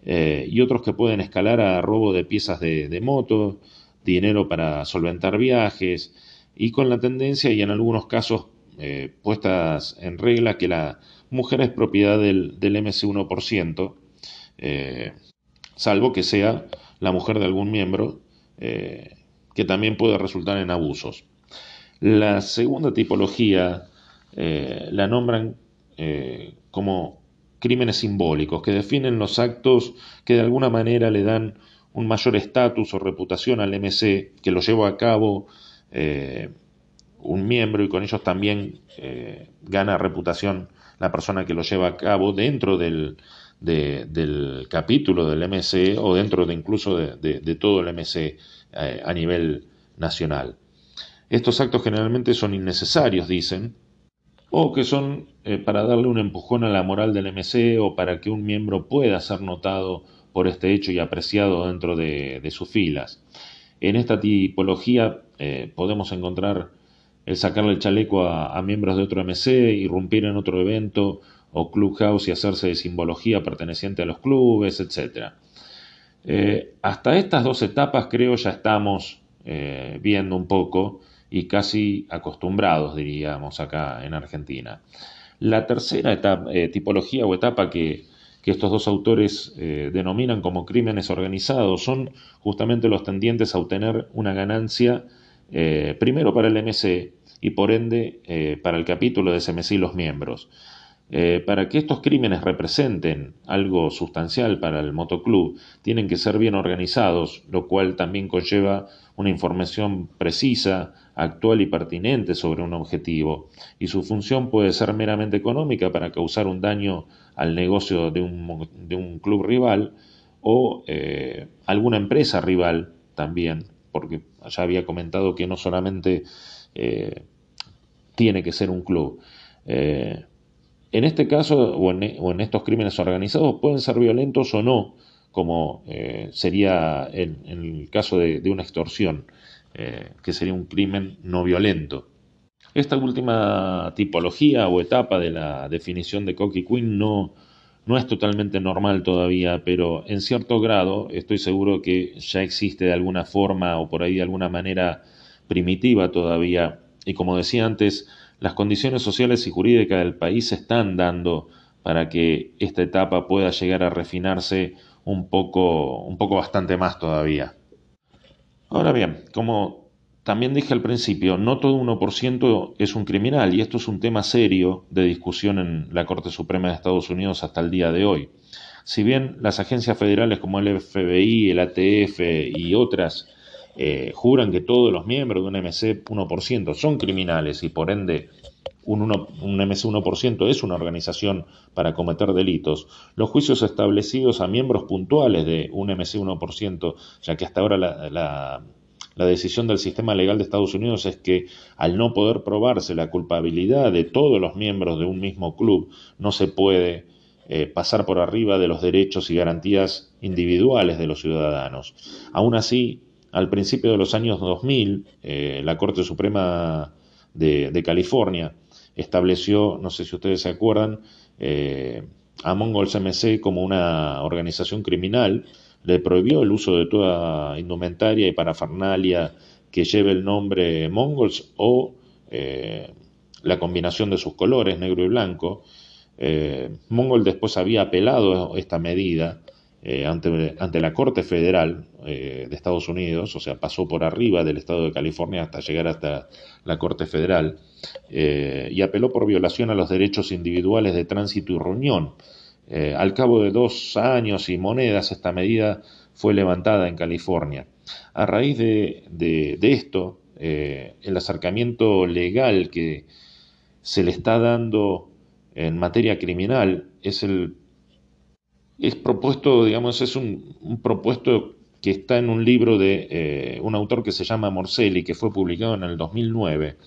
eh, y otros que pueden escalar a robo de piezas de, moto, dinero para solventar viajes y con la tendencia y en algunos casos eh, puestas en regla que la mujer es propiedad del, del MC1%, salvo que sea la mujer de algún miembro eh, que también puede resultar en abusos. La segunda tipología eh, la nombran eh, como crímenes simbólicos, que definen los actos que de alguna manera le dan un mayor estatus o reputación al MC, que lo lleva a cabo un miembro y con ellos también gana reputación la persona que lo lleva a cabo dentro del, del capítulo del MC o dentro de incluso de, todo el MC eh, a nivel nacional. Estos actos generalmente son innecesarios, dicen, o que son eh, para darle un empujón a la moral del MC o para que un miembro pueda ser notado por este hecho y apreciado dentro de, sus filas. En esta tipología eh, podemos encontrar el sacarle el chaleco a, a miembros de otro MC, irrumpir en otro evento o clubhouse y hacerse de simbología perteneciente a los clubes, etc. Eh, hasta estas dos etapas creo ya estamos eh, viendo un poco y casi acostumbrados, diríamos, acá en Argentina. La tercera etapa, eh, tipología o etapa que, estos dos autores denominan como crímenes organizados son justamente los tendientes a obtener una ganancia primero para el MC y por ende para el capítulo de ese MC y los miembros. Eh, para que estos crímenes representen algo sustancial para el motoclub, tienen que ser bien organizados, lo cual también conlleva una información precisa, actual y pertinente sobre un objetivo, y su función puede ser meramente económica para causar un daño al negocio de un, club rival, o eh, alguna empresa rival también, porque ya había comentado que no solamente eh, tiene que ser un club. Eh, en este caso, o en, estos crímenes organizados, pueden ser violentos o no, como sería en, el caso de, una extorsión, que sería un crimen no violento. Esta última tipología o etapa de la definición de Cocky Quinn no, no es totalmente normal todavía, pero en cierto grado estoy seguro que ya existe de alguna forma o por ahí de alguna manera primitiva todavía. Y como decía antes, las condiciones sociales y jurídicas del país se están dando para que esta etapa pueda llegar a refinarse un poco, un poco bastante más todavía. Ahora bien, como también dije al principio, no todo 1% es un criminal y esto es un tema serio de discusión en la Corte Suprema de Estados Unidos hasta el día de hoy. Si bien las agencias federales como el FBI, el ATF y otras eh, juran que todos los miembros de un MC 1% son criminales y por ende un, un MC 1% es una organización para cometer delitos, los juicios establecidos a miembros puntuales de un MC 1%, ya que hasta ahora la decisión del sistema legal de Estados Unidos es que al no poder probarse la culpabilidad de todos los miembros de un mismo club, no se puede eh, pasar por arriba de los derechos y garantías individuales de los ciudadanos. Aún así, al principio de los años 2000, eh, la Corte Suprema de, California estableció, no sé si ustedes se acuerdan, eh, a Mongols MC como una organización criminal le prohibió el uso de toda indumentaria y parafernalia que lleve el nombre Mongols o eh, la combinación de sus colores, negro y blanco. Eh, Mongol después había apelado esta medida eh, ante, ante, la Corte Federal de Estados Unidos, o sea, pasó por arriba del Estado de California hasta llegar hasta la Corte Federal, y apeló por violación a los derechos individuales de tránsito y reunión. Eh, al cabo de dos años y monedas, esta medida fue levantada en California. A raíz de, esto, eh, el acercamiento legal que se le está dando en materia criminal es el es propuesto, digamos, es un, propuesto que está en un libro de eh, un autor que se llama Morselli, que fue publicado en el 2009,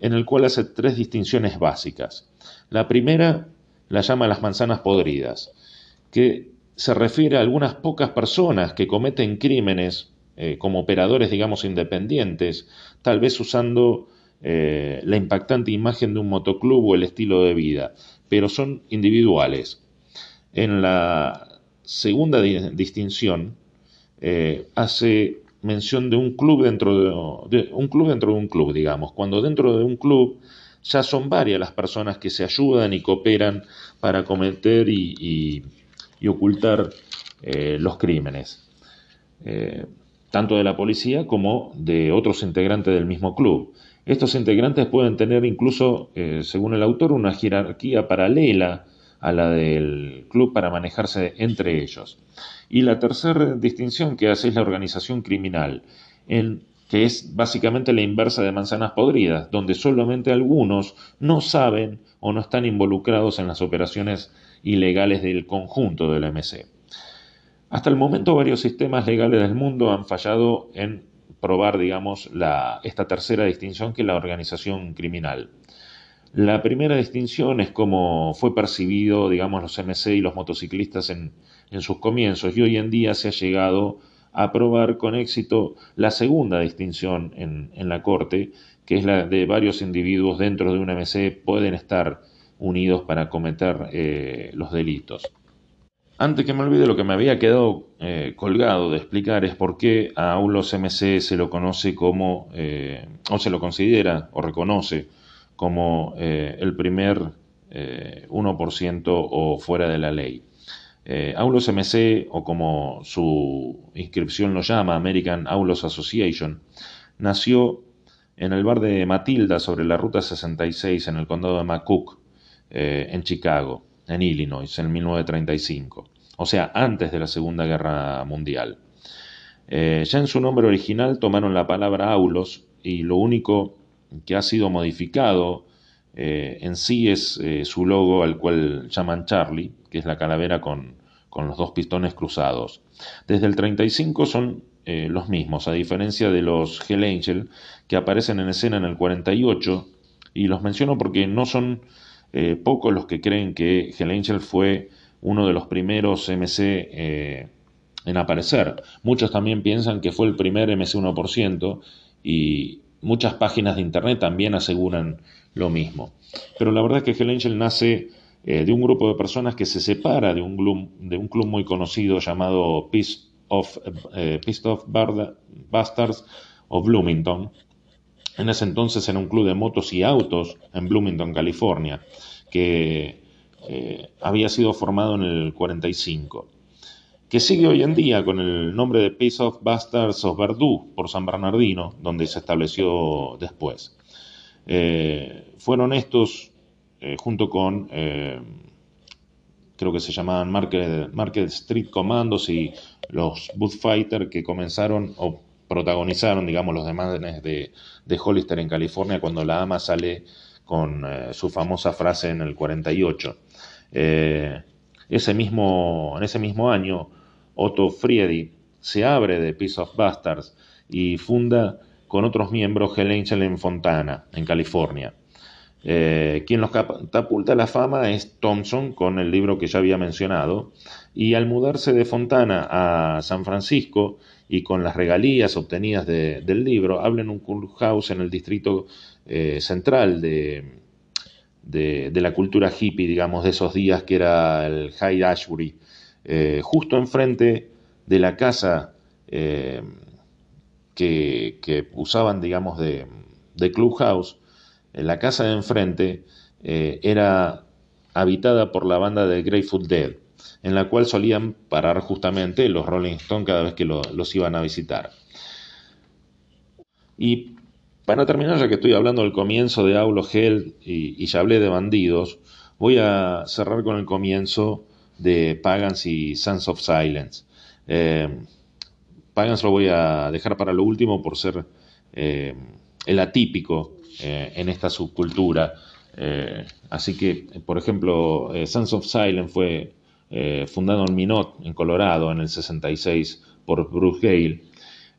en el cual hace tres distinciones básicas. La primera la llama las manzanas podridas, que se refiere a algunas pocas personas que cometen crímenes eh, como operadores, digamos, independientes, tal vez usando eh, la impactante imagen de un motoclub o el estilo de vida, pero son individuales. En la segunda distinción eh, hace mención de un club dentro de, un club dentro de un club, digamos, cuando dentro de un club ya son varias las personas que se ayudan y cooperan para cometer y, ocultar eh, los crímenes, eh, tanto de la policía como de otros integrantes del mismo club. Estos integrantes pueden tener incluso, eh, según el autor, una jerarquía paralela a la del club para manejarse entre ellos. Y la tercera distinción que hace es la organización criminal. En que es básicamente la inversa de manzanas podridas, donde solamente algunos no saben o no están involucrados en las operaciones ilegales del conjunto del MC. Hasta el momento varios sistemas legales del mundo han fallado en probar, digamos, esta tercera distinción que es la organización criminal. La primera distinción es como fue percibido, digamos, los MC y los motociclistas en, en sus comienzos y hoy en día se ha llegado aprobar con éxito la segunda distinción en, la Corte, que es la de varios individuos dentro de un MC pueden estar unidos para cometer eh, los delitos. Antes que me olvide, lo que me había quedado eh, colgado de explicar es por qué a Aulos MC se lo conoce como, eh, o se lo considera o reconoce como el primer 1% o fuera de la ley. Eh, Aulos MC, o como su inscripción lo llama, American Aulos Association, nació en el bar de Matilda sobre la Ruta 66 en el condado de McCook, eh, en Chicago, en Illinois, en 1935, o sea, antes de la Segunda Guerra Mundial. Eh, ya en su nombre original tomaron la palabra Aulos y lo único que ha sido modificado en sí es su logo al cual llaman Charlie, que es la calavera con, con los dos pistones cruzados. Desde el 35 son eh, los mismos, a diferencia de los Hell Angel que aparecen en escena en el 48, y los menciono porque no son eh, pocos los que creen que Hell Angel fue uno de los primeros MC eh, en aparecer. Muchos también piensan que fue el primer MC 1% y muchas páginas de internet también aseguran lo mismo. Pero la verdad es que Hell Angel nace de un grupo de personas que se separa de un, de un club muy conocido llamado Peace of, eh, of Bastards of Bloomington. En ese entonces era un club de motos y autos en Bloomington, California, que eh, había sido formado en el 45, que sigue hoy en día con el nombre de Peace of Bastards of Verdú por San Bernardino, donde se estableció después. Eh, fueron estos, eh, junto con creo que se llamaban Market, Street Commandos y los Bullfighter que comenzaron o protagonizaron, digamos, los demás de, Hollister en California cuando la ama sale con eh, su famosa frase en el 48. Eh, ese mismo, en ese mismo año, Otto Friedi se abre de Peace of Bastards y funda con otros miembros Angel en Fontana, en California. Eh, quien los catapulta a la fama es Thompson con el libro que ya había mencionado, y al mudarse de Fontana a San Francisco y con las regalías obtenidas del libro, habla en un clubhouse en el distrito eh, central de, de, la cultura hippie, digamos, de esos días que era el High Ashbury, eh, justo enfrente de la casa que, usaban, digamos, de, de clubhouse la casa de enfrente eh, era habitada por la banda de Grateful Dead, en la cual solían parar justamente los Rolling Stones cada vez que los iban a visitar. Y para terminar, ya que estoy hablando del comienzo de Aulo Hell y, ya hablé de bandidos, voy a cerrar con el comienzo de Pagans y Sons of Silence. Eh, Pagans lo voy a dejar para lo último por ser eh, el atípico eh, en esta subcultura. Eh, así que, por ejemplo, Sons of Silence fue fundado en Minot, en Colorado, en el 66 por Bruce Gale.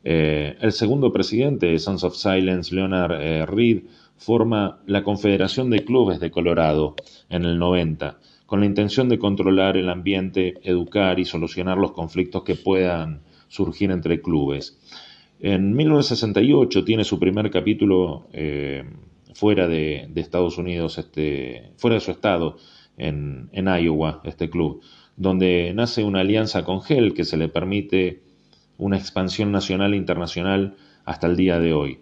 el segundo presidente de Sons of Silence, Leonard Reed, forma la Confederación de Clubes de Colorado en el 90, con la intención de controlar el ambiente, educar y solucionar los conflictos que puedan surgir entre clubes. En 1968 tiene su primer capítulo eh, fuera de, Estados Unidos, este, fuera de su estado, en, Iowa, este club, donde nace una alianza con Hell que se le permite una expansión nacional e internacional hasta el día de hoy.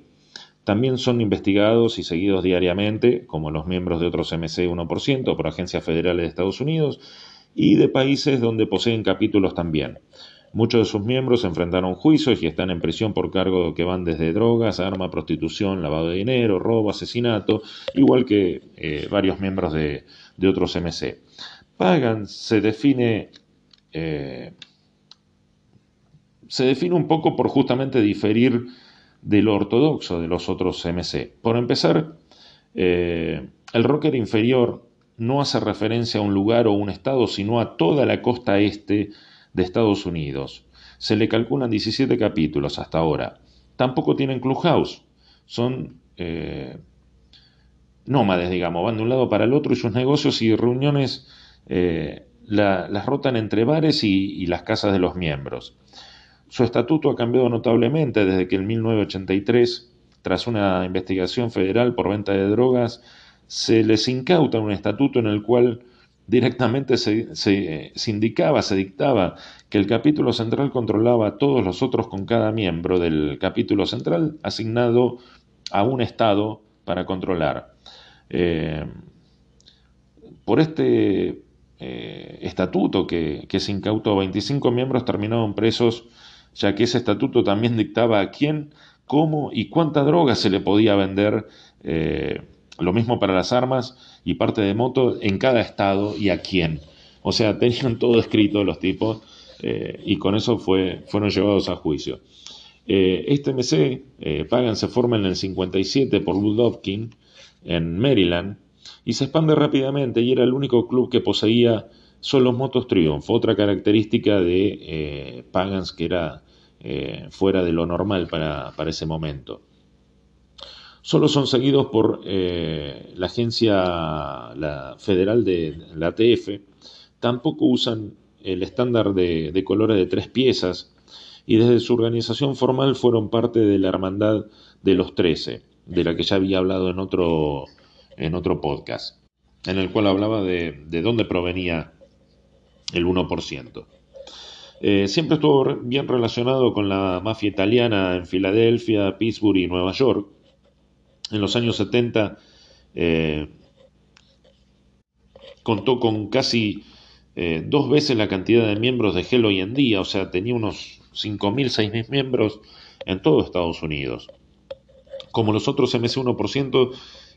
También son investigados y seguidos diariamente, como los miembros de otros MC 1%, por agencias federales de Estados Unidos y de países donde poseen capítulos también. Muchos de sus miembros enfrentaron juicios y están en prisión por cargos que van desde drogas, arma, prostitución, lavado de dinero, robo, asesinato, igual que eh, varios miembros de, otros MC. Pagan se define, eh, se define un poco por justamente diferir de lo ortodoxo de los otros MC. Por empezar, eh, el rocker inferior no hace referencia a un lugar o un estado, sino a toda la costa este de Estados Unidos. Se le calculan 17 capítulos hasta ahora. Tampoco tienen clubhouse. Son eh, nómades, digamos. Van de un lado para el otro y sus negocios y reuniones eh, las rotan entre bares y, las casas de los miembros. Su estatuto ha cambiado notablemente desde que en 1983, tras una investigación federal por venta de drogas, se les incauta un estatuto en el cual Directamente se, indicaba, se dictaba que el capítulo central controlaba a todos los otros con cada miembro del capítulo central asignado a un Estado para controlar. Eh, por este eh, estatuto que, se incautó, 25 miembros terminaron presos, ya que ese estatuto también dictaba a quién, cómo y cuánta droga se le podía vender. Eh, lo mismo para las armas y parte de moto en cada estado y a quién. O sea, tenían todo escrito los tipos eh, y con eso fue, fueron llevados a juicio. Eh, este MC, eh, Pagan, se forma en el 57 por Lou Dobkin en Maryland y se expande rápidamente y era el único club que poseía son los motos Triumph, otra característica de eh, Pagans que era fuera de lo normal para, para, ese momento. Solo son seguidos por la agencia federal de la ATF, tampoco usan el estándar de, de colores de tres piezas y desde su organización formal fueron parte de la Hermandad de los Trece, de la que ya había hablado en otro, en otro podcast, en el cual hablaba de, de dónde provenía el 1%. Eh, siempre estuvo bien relacionado con la mafia italiana en Filadelfia, Pittsburgh y Nueva York. En los años 70 eh, contó con casi eh, dos veces la cantidad de miembros de GEL hoy en día, o sea, tenía unos 5.000, 6.000 miembros en todo Estados Unidos. Como los otros MC1%,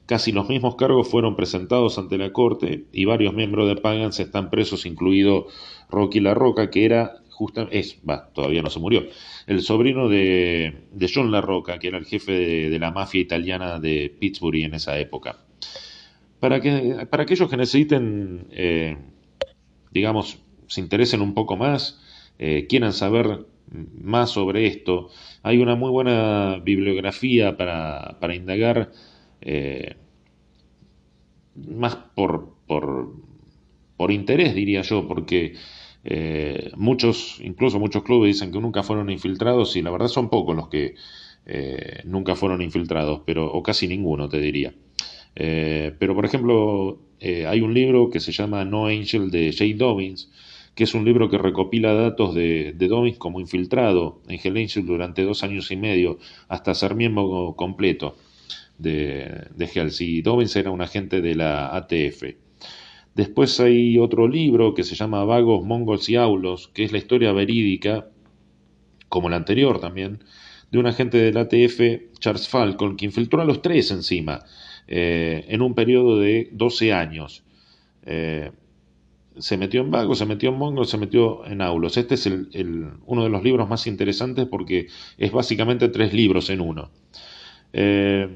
casi los mismos cargos fueron presentados ante la corte y varios miembros de Pagans están presos, incluido Rocky La Roca, que era justamente, es, todavía no se murió, el sobrino de, de John La Roca, que era el jefe de, la mafia italiana de Pittsburgh en esa época. Para, que, para aquellos que necesiten, eh, digamos, se interesen un poco más, eh, quieran saber más sobre esto. Hay una muy buena bibliografía para, para indagar, eh, más por, por, por, interés, diría yo, porque eh, muchos, incluso muchos clubes dicen que nunca fueron infiltrados y la verdad son pocos los que eh, nunca fueron infiltrados, pero, o casi ninguno, te diría. pero, por ejemplo, hay un libro que se llama No Angel de Jay Dobbins, que es un libro que recopila datos de, de como infiltrado en Hell durante dos años y medio hasta ser miembro completo de, de Hells. Y Dobbins era un agente de la ATF. Después hay otro libro que se llama Vagos, Mongols y Aulos, que es la historia verídica, como la anterior también, de un agente de la ATF, Charles Falcon, que infiltró a los tres encima, eh, en un periodo de 12 años. Eh, se metió en Vago, se metió en Mongo, se metió en Aulos. Este es uno de los libros más interesantes porque es básicamente tres libros en uno. Eh,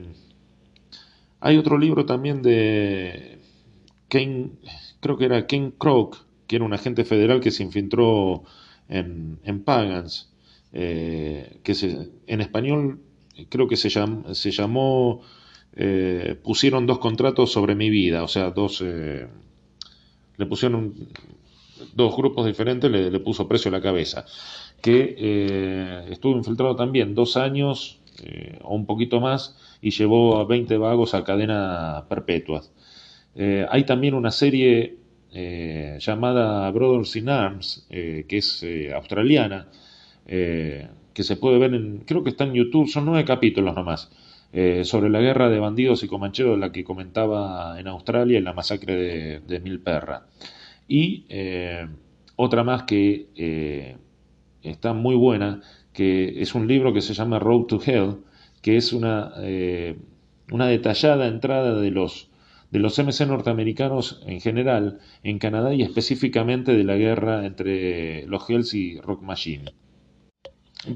hay otro libro también de Ken, creo que era Ken Kroc, que era un agente federal que se infiltró en, en Pagans, eh, que en español creo que se, se llamó eh, Pusieron dos contratos sobre mi vida, o sea, dos le pusieron dos grupos diferentes, le, puso precio a la cabeza, que eh, estuvo infiltrado también dos años eh, o un poquito más y llevó a 20 vagos a cadena perpetua. Eh, hay también una serie llamada Brothers in Arms, que es australiana, que se puede ver en, creo que está en YouTube, son nueve capítulos nomás. Eh, sobre la guerra de bandidos y comancheros, la que comentaba en Australia en la masacre de, Milperra. Y eh, otra más que eh, está muy buena, que es un libro que se llama Road to Hell, que es una, una detallada entrada de los, de los MC norteamericanos en general en Canadá y específicamente de la guerra entre los Hells y Rock Machine.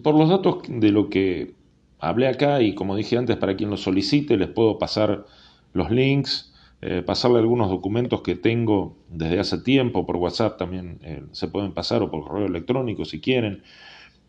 Por los datos de lo que hablé acá y como dije antes, para quien lo solicite, les puedo pasar los links, eh, pasarle algunos documentos que tengo desde hace tiempo, por WhatsApp también eh, se pueden pasar o por correo electrónico si quieren.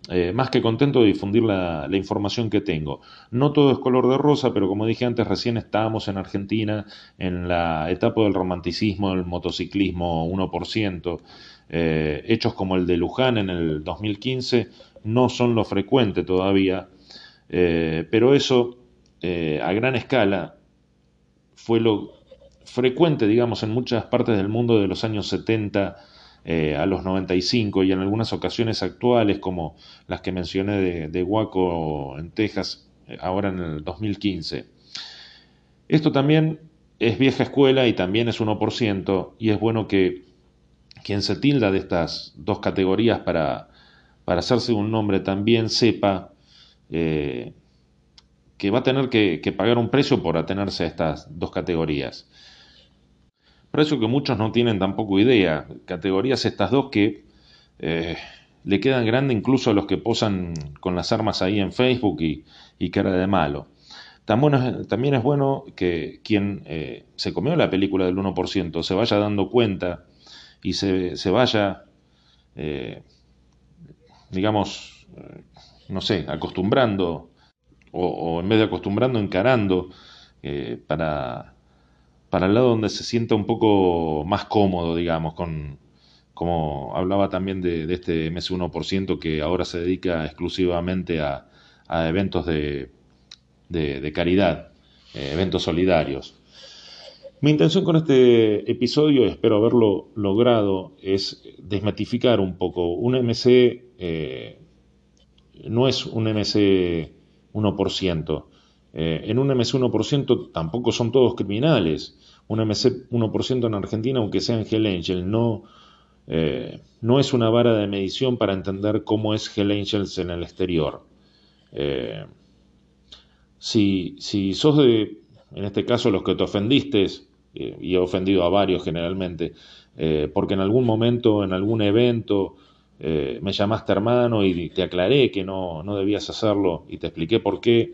Eh, más que contento de difundir la, información que tengo. No todo es color de rosa, pero como dije antes, recién estábamos en Argentina en la etapa del romanticismo, del motociclismo 1%. hechos como el de Luján en el 2015 no son lo frecuente todavía eh, pero eso eh, a gran escala fue lo frecuente, digamos, en muchas partes del mundo de los años 70 eh, a los 95 y en algunas ocasiones actuales, como las que mencioné de, de Waco en Texas, ahora en el 2015. Esto también es vieja escuela y también es 1%, y es bueno que quien se tilda de estas dos categorías para, para hacerse un nombre también sepa eh, que va a tener que, pagar un precio por atenerse a estas dos categorías. Precio que muchos no tienen tampoco idea. Categorías estas dos que eh, le quedan grande incluso a los que posan con las armas ahí en Facebook y, y cara de malo. también es bueno que quien eh, se comió la película del 1% se vaya dando cuenta y se, se vaya, eh, digamos, no sé, acostumbrando, o, en vez de acostumbrando, encarando para, para el lado donde se sienta un poco más cómodo, digamos, con, como hablaba también de, este MS1% que ahora se dedica exclusivamente a, eventos de, de, caridad, eventos solidarios. Mi intención con este episodio, espero haberlo logrado, es desmatificar un poco. Un MC eh, no es un MC 1%. Eh, en un MC 1% tampoco son todos criminales. Un MC 1% en Argentina, aunque sea Hell Angel, no, eh, no es una vara de medición para entender cómo es Hell Angels en el exterior. si, si sos de, en este caso, los que te ofendiste, eh, y he ofendido a varios generalmente, eh, porque en algún momento, en algún evento, eh, me llamaste hermano y te aclaré que no, no debías hacerlo y te expliqué por qué,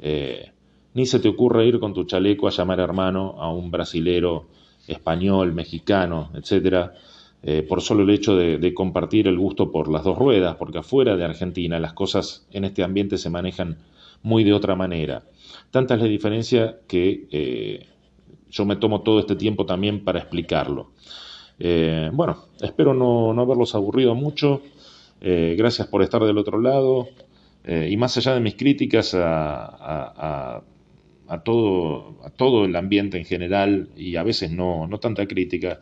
ni se te ocurre ir con tu chaleco a llamar hermano a un brasilero, español, mexicano, etcétera, por solo el hecho de, compartir el gusto por las dos ruedas, porque afuera de Argentina las cosas en este ambiente se manejan muy de otra manera. Tanta es la diferencia que yo me tomo todo este tiempo también para explicarlo. Eh, bueno, espero no, haberlos aburrido mucho. Eh, gracias por estar del otro lado. Eh, y más allá de mis críticas a, todo, el ambiente en general, y a veces no, tanta crítica,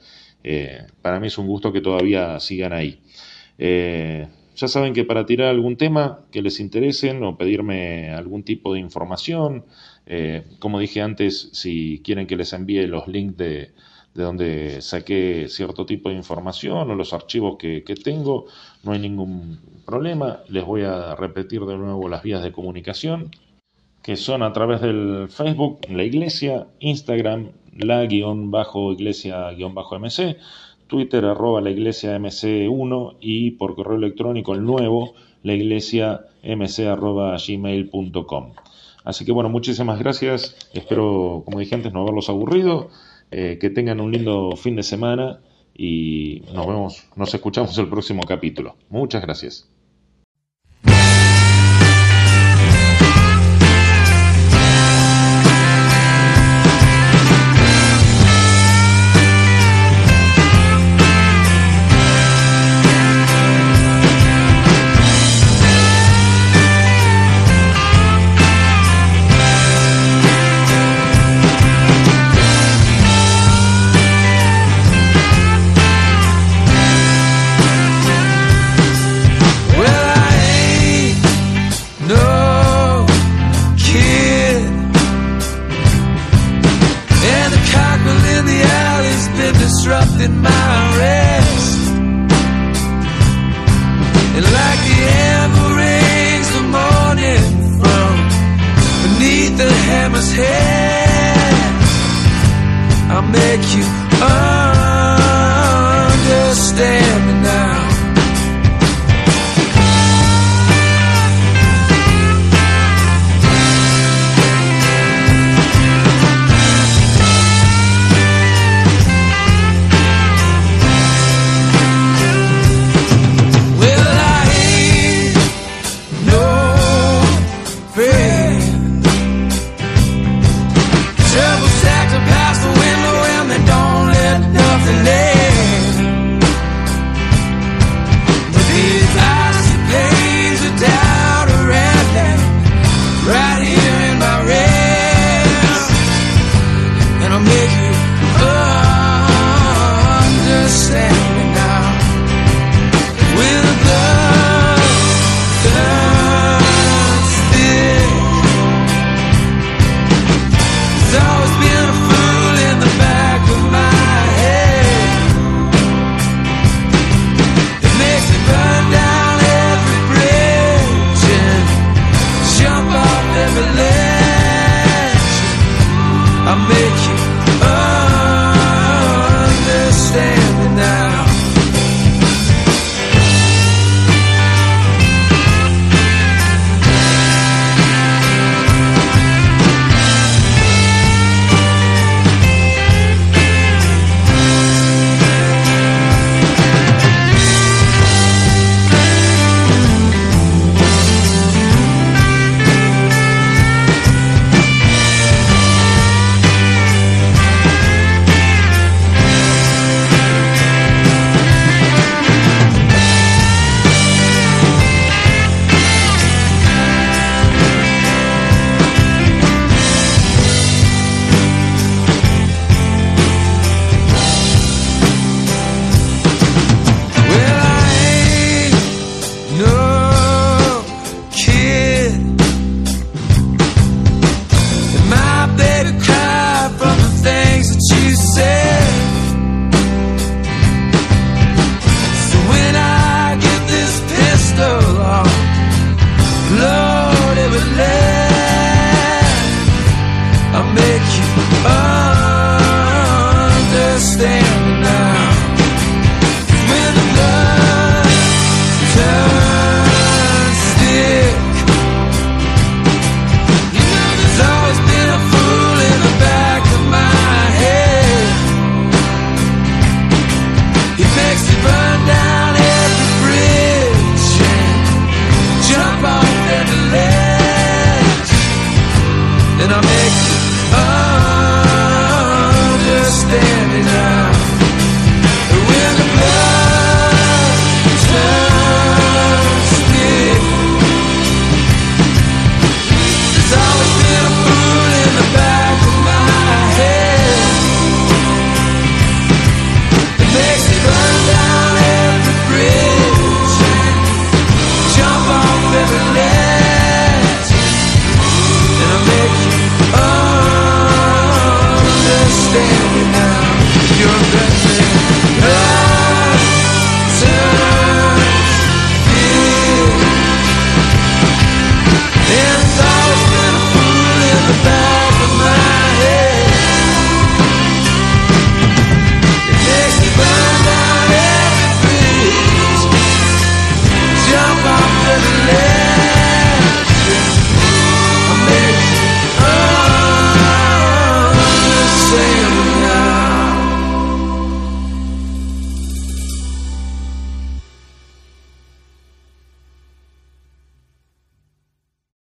para mí es un gusto que todavía sigan ahí. ya saben que para tirar algún tema que les interesen o pedirme algún tipo de información, eh, como dije antes, si quieren que les envíe los links de, donde saqué cierto tipo de información o los archivos que, tengo, no hay ningún problema. Les voy a repetir de nuevo las vías de comunicación, que son a través del Facebook, la iglesia, Instagram, la guion bajo iglesia guion bajo MC, Twitter arroba la iglesia MC1 y por correo electrónico el nuevo, la iglesia mc arroba gmail.com. Así que bueno, muchísimas gracias. Espero, como dije antes, no haberlos aburrido. Eh, que tengan un lindo fin de semana y nos vemos, nos escuchamos el próximo capítulo. Muchas gracias.